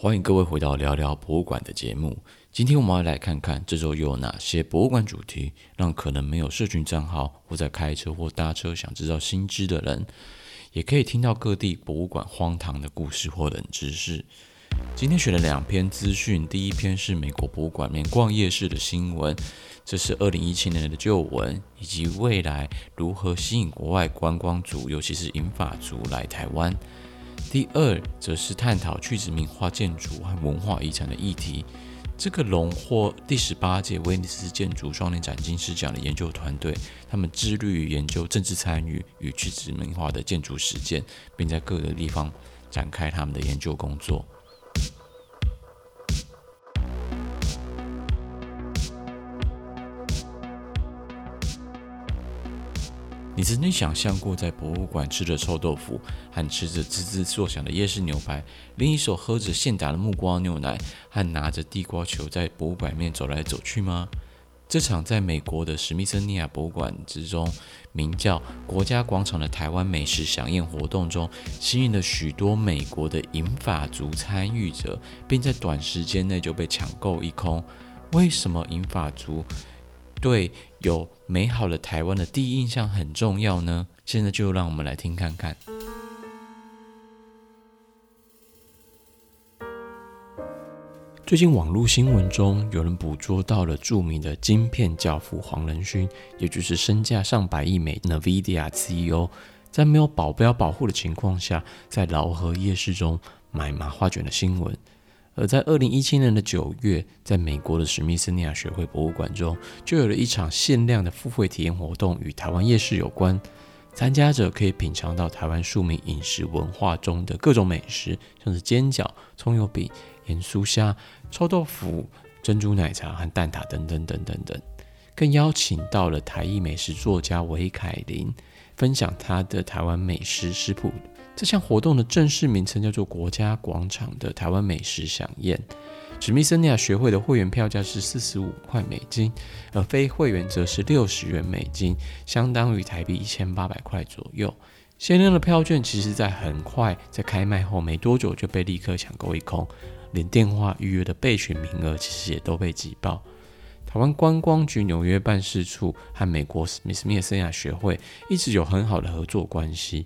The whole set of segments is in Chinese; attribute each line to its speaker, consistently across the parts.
Speaker 1: 欢迎各位回到聊聊博物馆的节目。今天我们要来看看这周又有哪些博物馆主题，让可能没有社群账号或在开车或搭车想知道新知的人，也可以听到各地博物馆荒唐的故事或冷知识。今天选了两篇资讯，第一篇是美国博物馆面逛夜市的新闻，这是二零一七年的旧闻，以及未来如何吸引国外观光族，尤其是银发族来台湾。第二，则是探讨去殖民化建筑和文化遗产的议题。这个荣获第十八届威尼斯建筑双年展金狮奖的研究团队，他们致力于研究政治参与与去殖民化的建筑实践，并在各个地方展开他们的研究工作。你曾经想象过在博物馆吃着臭豆腐，和吃着滋滋作响的夜市牛排，另一手喝着现打的木瓜牛奶，和拿着地瓜球在博物馆面走来走去吗？这场在美国的史密森尼亚博物馆之中，名叫“国家广场”的台湾美食饗宴活动中，吸引了许多美国的银发族参与者，并在短时间内就被抢购一空。为什么银发族？对有美好的台湾的第一印象很重要呢？现在就让我们来听看看。最近网络新闻中有人捕捉到了著名的晶片教父黄仁勋，也就是身价上百亿美 NVIDIA CEO，在没有保镖保护的情况下，在饶河夜市中买麻花卷的新闻。而在二零一七年的九月，在美国的史密斯尼亚学会博物馆中，就有了一场限量的付费体验活动，与台湾夜市有关。参加者可以品尝到台湾庶民饮食文化中的各种美食，像是煎饺、葱油饼、盐酥虾、臭豆腐、珍珠奶茶和蛋挞等等等等等。更邀请到了台裔美食作家韦凯琳，分享他的台湾美食食谱。这项活动的正式名称叫做“国家广场的台湾美食饗宴”。史密森尼亚学会的会员票价是四十五块美金，而非会员则是六十元美金，相当于台币一千八百块左右。限量的票券其实在很快在开卖后没多久就被立刻抢购一空，连电话预约的备选名额其实也都被挤爆。台湾观光局纽约办事处和美国史密斯尼亚学会一直有很好的合作关系。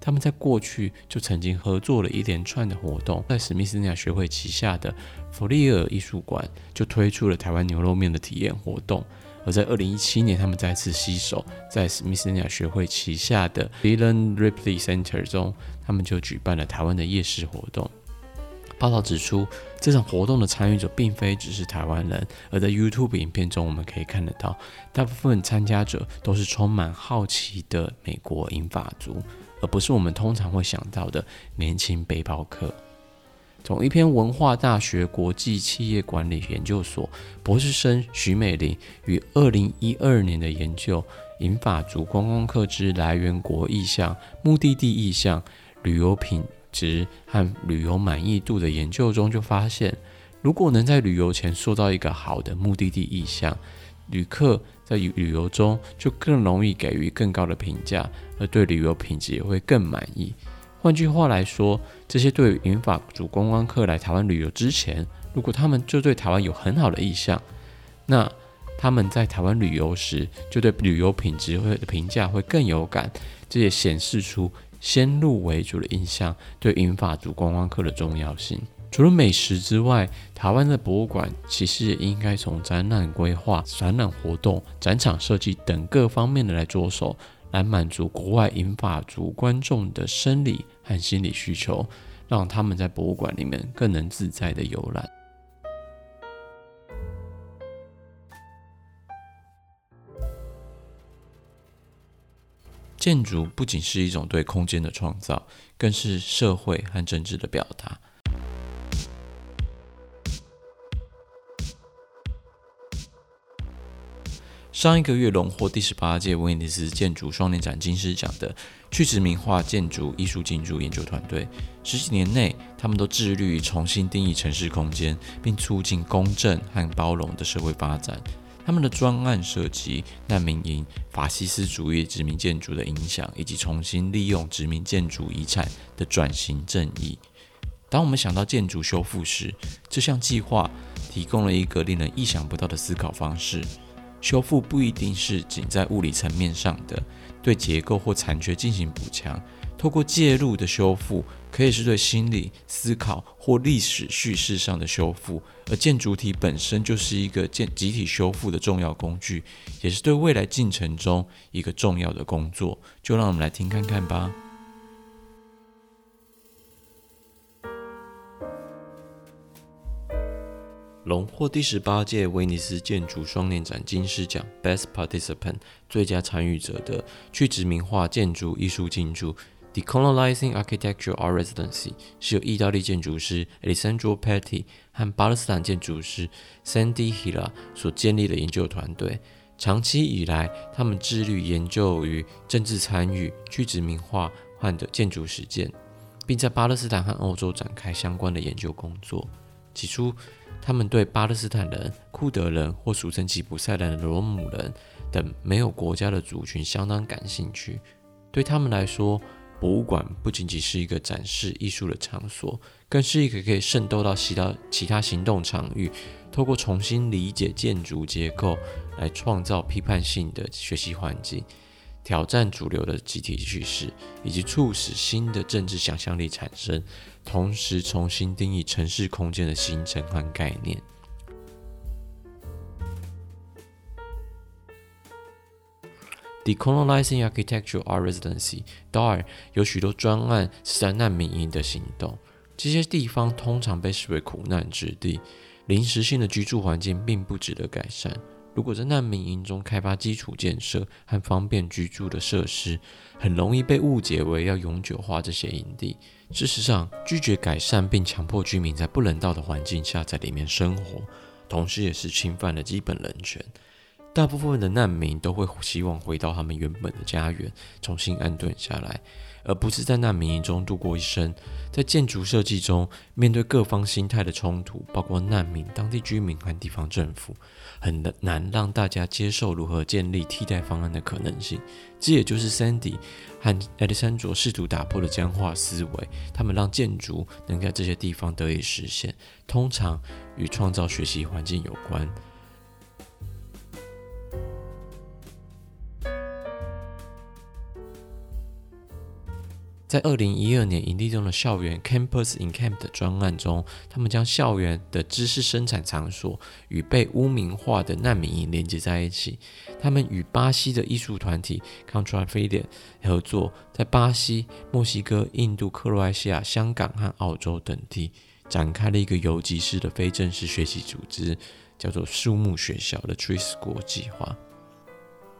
Speaker 1: 他们在过去就曾经合作了一连串的活动，在史密斯尼亚学会旗下的弗利尔艺术馆就推出了台湾牛肉面的体验活动，而在二零一七年，他们再次携手在史密斯尼亚学会旗下的 Dillon Ripley Center 中，他们就举办了台湾的夜市活动。报道指出，这场活动的参与者并非只是台湾人，而在 YouTube 影片中，我们可以看得到，大部分参加者都是充满好奇的美国银发族。而不是我们通常会想到的年轻背包客。从一篇文化大学国际企业管理研究所博士生徐美玲于二零一二年的研究《银发族观光客之来源国意向、目的地意向、旅游品质和旅游满意度》的研究中，就发现，如果能在旅游前塑造一个好的目的地意向，旅客在旅游中就更容易给予更高的评价，而对旅游品质也会更满意。换句话来说，这些对于银发族观光客来台湾旅游之前，如果他们就对台湾有很好的印象，那他们在台湾旅游时就对旅游品质会的评价会更有感。这也显示出先入为主的印象对银发族观光客的重要性。除了美食之外，台湾的博物馆其实也应该从展览规划、展览活动、展场设计等各方面的来着手，来满足国外银发族观众的生理和心理需求，让他们在博物馆里面更能自在的游览。建筑不仅是一种对空间的创造，更是社会和政治的表达。上一个月荣获第十八届威尼斯建筑双年展金狮奖的去殖民化建筑艺术进驻研究团队，十几年内，他们都致力于重新定义城市空间，并促进公正和包容的社会发展。他们的专案涉及难民营、法西斯主义殖民建筑的影响，以及重新利用殖民建筑遗产的转型正义。当我们想到建筑修复时，这项计划提供了一个令人意想不到的思考方式。修复不一定是仅在物理层面上的，对结构或残缺进行补强。透过介入的修复，可以是对心理思考或历史叙事上的修复。而建筑体本身就是一个建集体修复的重要工具，也是对未来进程中一个重要的工作。就让我们来听看看吧。荣获第十八届威尼斯建筑双年展金狮奖 （Best Participant） 最佳参与者的去殖民化建筑艺术进驻 （Decolonizing Architecture Art Residency） 是由意大利建筑师 Alessandro Petti 和巴勒斯坦建筑师 Sandy Hilla 所建立的研究团队。长期以来，他们致力研究与政治参与、去殖民化和的建筑实践，并在巴勒斯坦和欧洲展开相关的研究工作。起初，他们对巴勒斯坦人、库德人或俗称吉普赛人的罗姆人等没有国家的族群相当感兴趣。对他们来说，博物馆不仅仅是一个展示艺术的场所，更是一个可以渗透到其他其他行动场域，透过重新理解建筑结构来创造批判性的学习环境。挑战主流的集体叙事，以及促使新的政治想象力产生，同时重新定义城市空间的形成和概念。Decolonizing Architecture Art Residency（DAR） 有许多专案是在难民营的行动，这些地方通常被视为苦难之地，临时性的居住环境并不值得改善。如果在难民营中开发基础建设和方便居住的设施，很容易被误解为要永久化这些营地。事实上，拒绝改善并强迫居民在不人道的环境下在里面生活，同时也是侵犯了基本人权。大部分的难民都会希望回到他们原本的家园，重新安顿下来。而不是在难民营中度过一生。在建筑设计中，面对各方心态的冲突，包括难民、当地居民和地方政府，很难让大家接受如何建立替代方案的可能性。这也就是 Sandy 和 Alessandro 试图打破的僵化思维。他们让建筑能在这些地方得以实现，通常与创造学习环境有关。在二零一二年营地中的校园 Campus in Camp 的专案中，他们将校园的知识生产场所与被污名化的难民营连接在一起。他们与巴西的艺术团体 c o n t r a f i d e 合作，在巴西、墨西哥、印度、克罗埃西亚、香港和澳洲等地展开了一个游击式的非正式学习组织，叫做树木学校的 Tree School 计划。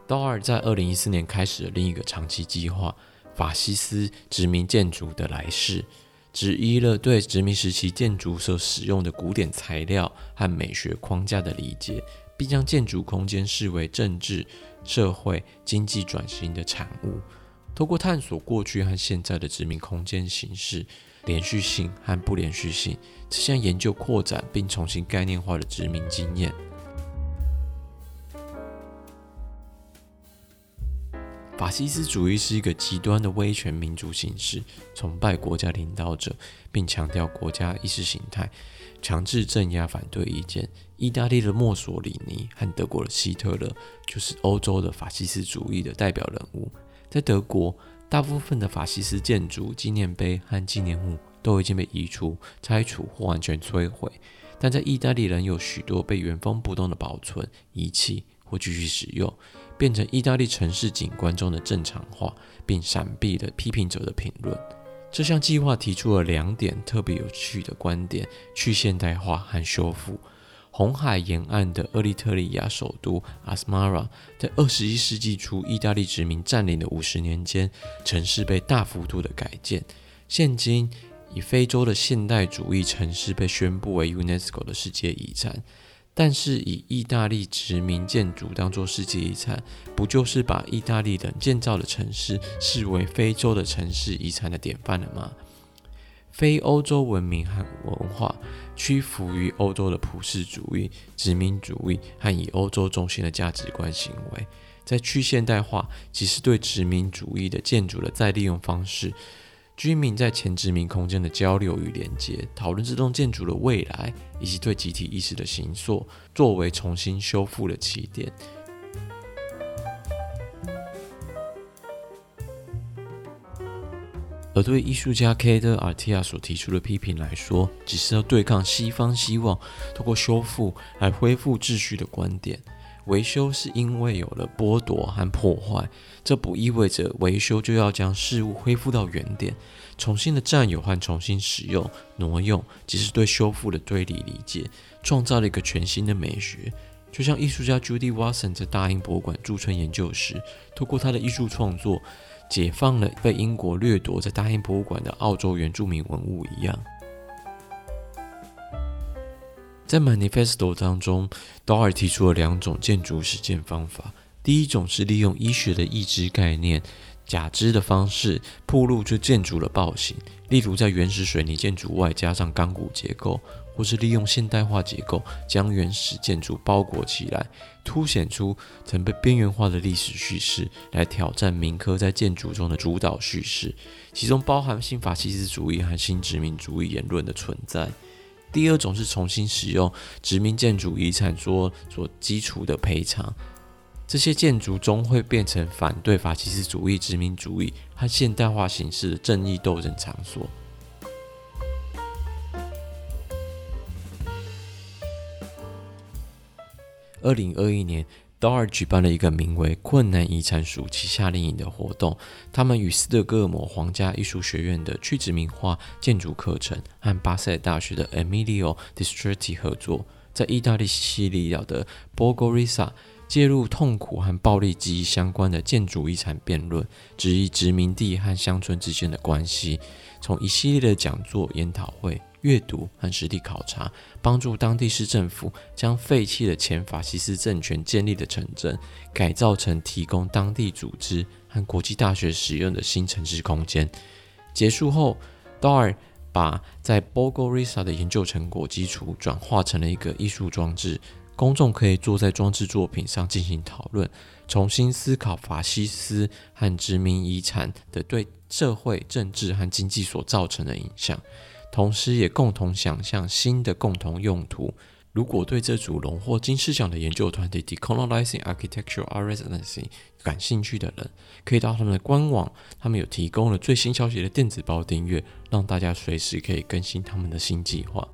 Speaker 1: DAR 在二零一四年开始了另一个长期计划。法西斯殖民建筑的来世，质疑了对殖民时期建筑所使用的古典材料和美学框架的理解，并将建筑空间视为政治、社会、经济转型的产物。透过探索过去和现在的殖民空间形式、连续性和不连续性，这项研究扩展并重新概念化的殖民经验。法西斯主义是一个极端的威权民主形式，崇拜国家领导者，并强调国家意识形态，强制镇压反对意见。意大利的墨索里尼和德国的希特勒就是欧洲的法西斯主义的代表人物。在德国，大部分的法西斯建筑、纪念碑和纪念物都已经被移除、拆除或完全摧毁，但在意大利仍有许多被原封不动的保存、遗弃或继续使用。变成意大利城市景观中的正常化，并闪避了批评者的评论。这项计划提出了两点特别有趣的观点：去现代化和修复。红海沿岸的厄立特里亚首都阿斯马拉，在二十一世纪初意大利殖民占领的五十年间，城市被大幅度的改建。现今，以非洲的现代主义城市被宣布为 UNESCO 的世界遗产。但是以意大利殖民建筑当作世界遗产，不就是把意大利人建造的城市视为非洲的城市遗产的典范了吗？非欧洲文明和文化屈服于欧洲的普世主义、殖民主义和以欧洲中心的价值观行为，在去现代化即是对殖民主义的建筑的再利用方式，居民在前殖民空间的交流与连接，讨论这栋建筑的未来以及对集体意识的形塑，作为重新修复的起点。而对艺术家 Kader Attia 所提出的批评来说，只是要对抗西方希望通过修复来恢复秩序的观点。维修是因为有了剥夺和破坏，这不意味着维修就要将事物恢复到原点。重新的占有和重新使用、挪用，即是对修复的对立理解，创造了一个全新的美学。就像艺术家 Judy Watson 在大英博物馆驻村研究时，透过他的艺术创作。解放了被英国掠夺在大英博物馆的澳洲原住民文物一样，在 Manifesto 当中，Dora 提出了两种建筑实践方法。第一种是利用医学的义肢概念、假肢的方式，暴露出建筑的暴行，例如在原始水泥建筑外加上钢骨结构。或是利用现代化结构将原始建筑包裹起来，凸显出曾被边缘化的历史叙事，来挑战民科在建筑中的主导叙事，其中包含新法西斯主义和新殖民主义言论的存在。第二种是重新使用殖民建筑遗产做所基础的赔偿，这些建筑终会变成反对法西斯主义、殖民主义和现代化形式的正义斗争场所。二零二一年，Dar 举办了一个名为“困难遗产暑期夏令营”的活动。他们与斯德哥尔摩皇家艺术学院的去殖民化建筑课程和巴塞大学的 Emilio Distretti 合作，在意大利西西里岛的 Borgo Rissa 介入痛苦和暴力记忆相关的建筑遗产辩论，质疑殖民地和乡村之间的关系。从一系列的讲座、研讨会。阅读和实地考察，帮助当地市政府将废弃的前法西斯政权建立的城镇改造成提供当地组织和国际大学使用的新城市空间。结束后 dor 把在 Bogorisa 的研究成果基础转化成了一个艺术装置，公众可以坐在装置作品上进行讨论，重新思考法西斯和殖民遗产的对社会、政治和经济所造成的影响。同时，也共同想象新的共同用途。如果对这组荣获金狮奖的研究团体 Decolonizing Architectural Residency 感兴趣的人，可以到他们的官网，他们有提供了最新消息的电子报订阅，让大家随时可以更新他们的新计划。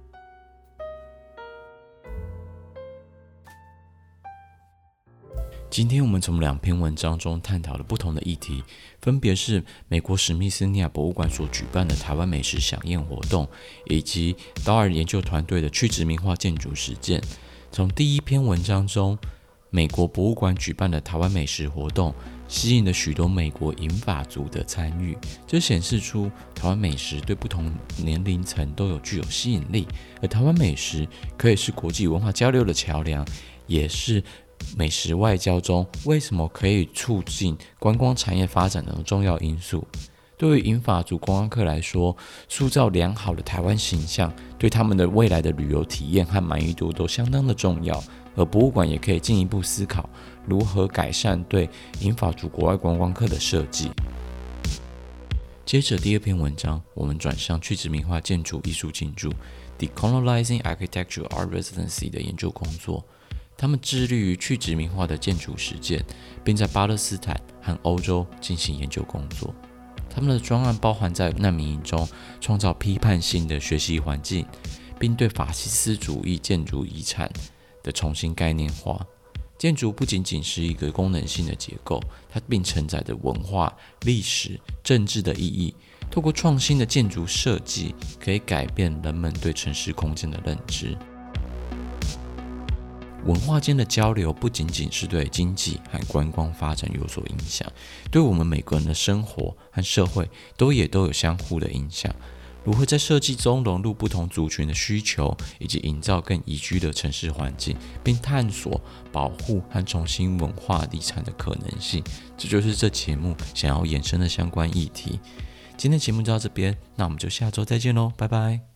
Speaker 1: 今天我们从两篇文章中探讨了不同的议题，分别是美国史密斯尼亚博物馆所举办的台湾美食饗宴活动，以及岛尔研究团队的去殖民化建筑实践。从第一篇文章中，美国博物馆举办的台湾美食活动，吸引了许多美国银发族的参与，这显示出台湾美食对不同年龄层都有具有吸引力，而台湾美食可以是国际文化交流的桥梁，也是。美食外交中，为什么可以促进观光产业发展的重要因素？对于银发族观光客来说，塑造良好的台湾形象，对他们的未来的旅游体验和满意度都相当的重要。而博物馆也可以进一步思考如何改善对银发族国外观光客的设计。接着第二篇文章，我们转向去殖民化建筑艺术进驻 Decolonizing Architectural Art Residency 的研究工作。他们致力于去殖民化的建筑实践，并在巴勒斯坦和欧洲进行研究工作。他们的专案包含在难民营中创造批判性的学习环境，并对法西斯主义建筑遗产的重新概念化。建筑不仅仅是一个功能性的结构，它并承载着文化、历史、政治的意义。透过创新的建筑设计，可以改变人们对城市空间的认知。文化间的交流不仅仅是对经济和观光发展有所影响，对我们每个人的生活和社会都也都有相互的影响。如何在设计中融入不同族群的需求，以及营造更宜居的城市环境，并探索保护和重新文化遗产的可能性，这就是这节目想要衍生的相关议题。今天节目就到这边，那我们就下周再见喽，拜拜。